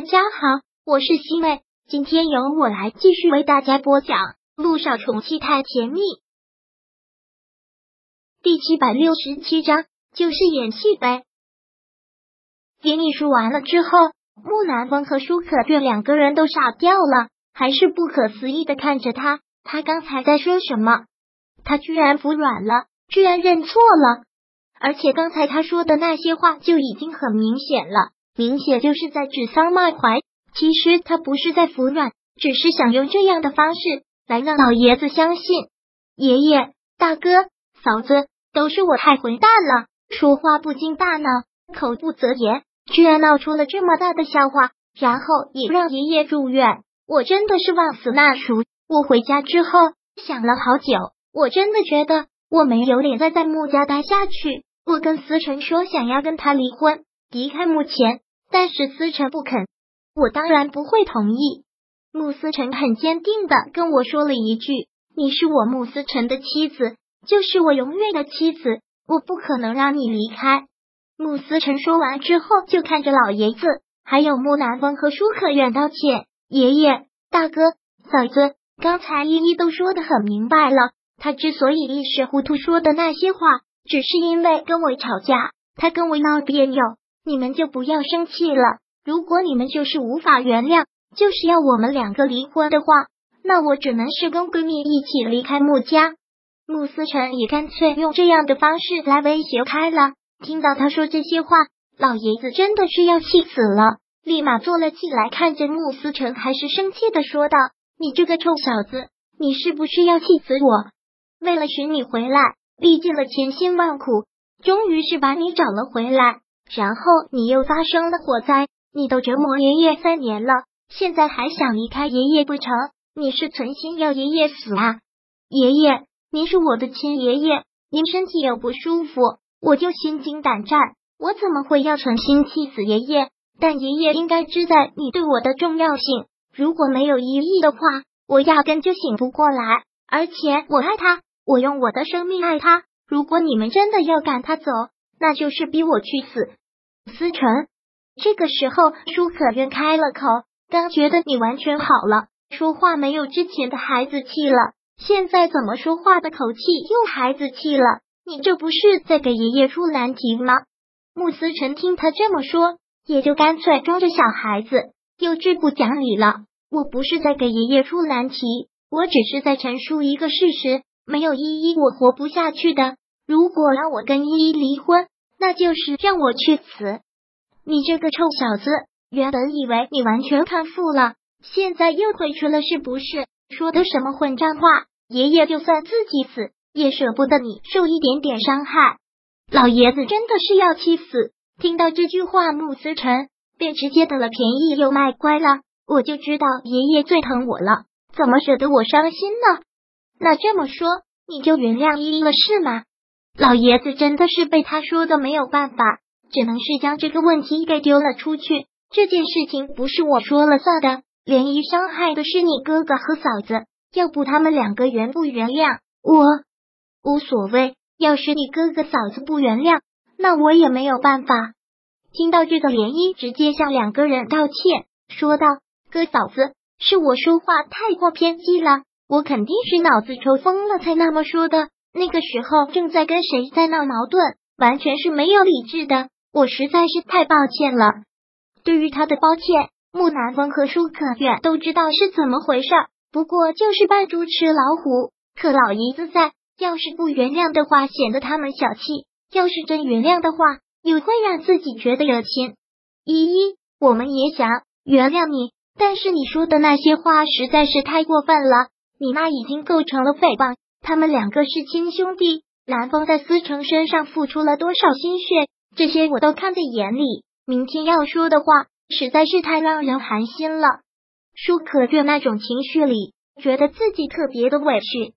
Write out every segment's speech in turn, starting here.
大家好，我是西妹，今天由我来继续为大家播讲《路上宠妻太甜蜜》第七百六十七章，就是演戏呗。给你说完了之后，木南风和舒可月两个人都傻掉了，还是不可思议的看着他。他刚才在说什么？他居然服软了，居然认错了，而且刚才他说的那些话就已经很明显了。明显就是在指桑骂槐。其实他不是在服软，只是想用这样的方式来让老爷子相信。爷爷、大哥、嫂子，都是我太混蛋了，说话不经大脑，口不择言，居然闹出了这么大的笑话，然后也让爷爷住院。我真的是忘死那熟。我回家之后想了好久，我真的觉得我没有脸再在穆家待下去。我跟思成说想要跟他离婚，离开目前。但是思成不肯，我当然不会同意。穆思成很坚定的跟我说了一句：“你是我穆思成的妻子，就是我永远的妻子，我不可能让你离开。”穆思成说完之后，就看着老爷子还有穆南风和舒可远道歉：“爷爷、大哥、嫂子，刚才依依都说的很明白了，他之所以一时糊涂说的那些话，只是因为跟我吵架，他跟我闹别扭。”你们就不要生气了。如果你们就是无法原谅，就是要我们两个离婚的话，那我只能是跟闺蜜一起离开穆家。穆思成也干脆用这样的方式来威胁开了。听到他说这些话，老爷子真的是要气死了，立马坐了起来，看着穆思成，还是生气的说道：“你这个臭小子，你是不是要气死我？为了寻你回来，历尽了千辛万苦，终于是把你找了回来。”然后你又发生了火灾，你都折磨爷爷三年了，现在还想离开爷爷不成？你是存心要爷爷死啊？爷爷，您是我的亲爷爷，您身体有不舒服，我就心惊胆战，我怎么会要存心气死爷爷？但爷爷应该知道你对我的重要性，如果没有一亿的话，我压根就醒不过来。而且我爱他，我用我的生命爱他。如果你们真的要赶他走，那就是逼我去死。思成，这个时候舒可渊开了口，刚觉得你完全好了，说话没有之前的孩子气了，现在怎么说话的口气又孩子气了？你这不是在给爷爷出难题吗？穆思成听他这么说，也就干脆装着小孩子，幼稚不讲理了。我不是在给爷爷出难题，我只是在陈述一个事实，没有依依我活不下去的。如果让我跟依依离婚。那就是让我去死！你这个臭小子，原本以为你完全康复了，现在又回去了，是不是？说的什么混账话？爷爷就算自己死，也舍不得你受一点点伤害。老爷子真的是要气死！听到这句话，穆思成便直接得了便宜又卖乖了。我就知道爷爷最疼我了，怎么舍得我伤心呢？那这么说，你就原谅依依了是吗？老爷子真的是被他说的没有办法，只能是将这个问题给丢了出去。这件事情不是我说了算的，涟漪伤害的是你哥哥和嫂子，要不他们两个原不原谅我无所谓。要是你哥哥嫂子不原谅，那我也没有办法。听到这个，涟漪直接向两个人道歉，说道：“哥嫂子，是我说话太过偏激了，我肯定是脑子抽风了才那么说的。”那个时候正在跟谁在闹矛盾，完全是没有理智的。我实在是太抱歉了。对于他的抱歉，木南风和舒可远都知道是怎么回事，不过就是扮猪吃老虎。可老爷子在，要是不原谅的话，显得他们小气；要是真原谅的话，又会让自己觉得热情。依依，我们也想原谅你，但是你说的那些话实在是太过分了。你那已经构成了诽谤。他们两个是亲兄弟，蓝风在思成身上付出了多少心血，这些我都看在眼里。明天要说的话实在是太让人寒心了。舒可月那种情绪里，觉得自己特别的委屈。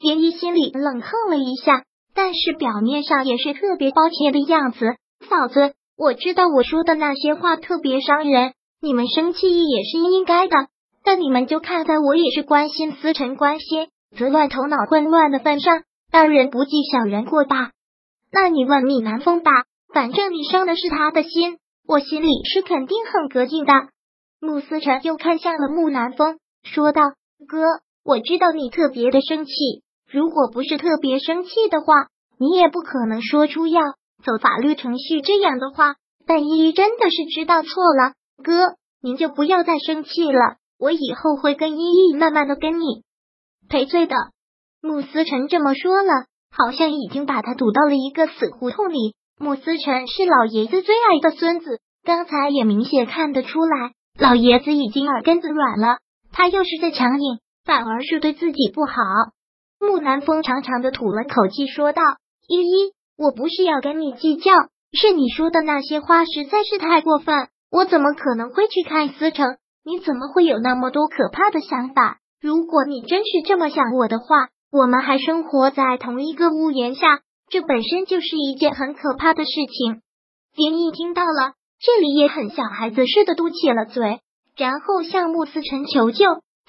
涟漪心里冷哼了一下，但是表面上也是特别抱歉的样子。嫂子，我知道我说的那些话特别伤人，你们生气也是应该的，但你们就看在我也是关心思成关心。则乱头脑混乱的份上，大人不计小人过吧？那你问米南风吧，反正你伤的是他的心，我心里是肯定很膈应的。穆思辰又看向了穆南风，说道：“哥，我知道你特别的生气，如果不是特别生气的话，你也不可能说出要走法律程序这样的话。但依依真的是知道错了，哥，您就不要再生气了，我以后会跟依依慢慢的跟你赔罪的。”穆思辰这么说了，好像已经把他堵到了一个死胡同里。穆思辰是老爷子最爱的孙子，刚才也明显看得出来。老爷子已经耳根子软了，他又是在强硬，反而是对自己不好。木南风长长的吐了口气，说道：“依依，我不是要跟你计较，是你说的那些话实在是太过分。我怎么可能会去看思成？你怎么会有那么多可怕的想法？如果你真是这么想我的话，我们还生活在同一个屋檐下，这本身就是一件很可怕的事情。”林毅听到了。这里也很小孩子似的嘟起了嘴，然后向穆思辰求救。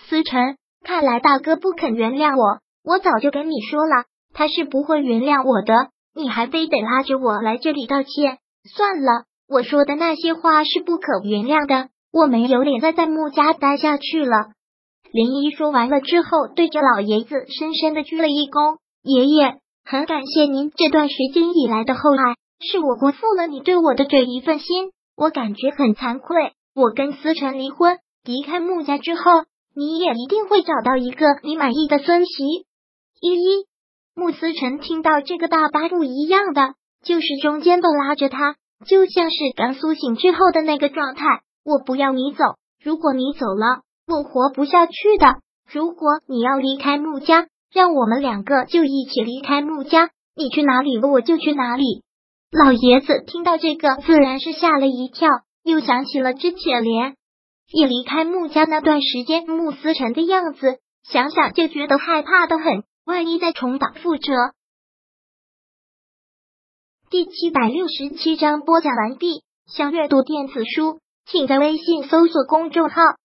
思辰，看来大哥不肯原谅我，我早就跟你说了，他是不会原谅我的，你还非得拉着我来这里道歉。算了，我说的那些话是不可原谅的，我没有脸再在穆家待下去了。林一说完了之后，对着老爷子深深的鞠了一躬：“爷爷，很感谢您这段时间以来的厚爱，是我辜负了你对我的这一份心。”我感觉很惭愧。我跟思辰离婚，离开穆家之后，你也一定会找到一个你满意的孙媳。依依，穆思辰听到这个大巴不一样的，就是中间都拉着他，就像是刚苏醒之后的那个状态。我不要你走，如果你走了，我活不下去的。如果你要离开穆家，让我们两个就一起离开穆家，你去哪里，我就去哪里。老爷子听到这个，自然是吓了一跳，又想起了之前连夜离开穆家那段时间，穆思辰的样子，想想就觉得害怕的很。万一再重蹈覆辙。第七百六十七章播讲完毕。想阅读电子书，请在微信搜索公众号“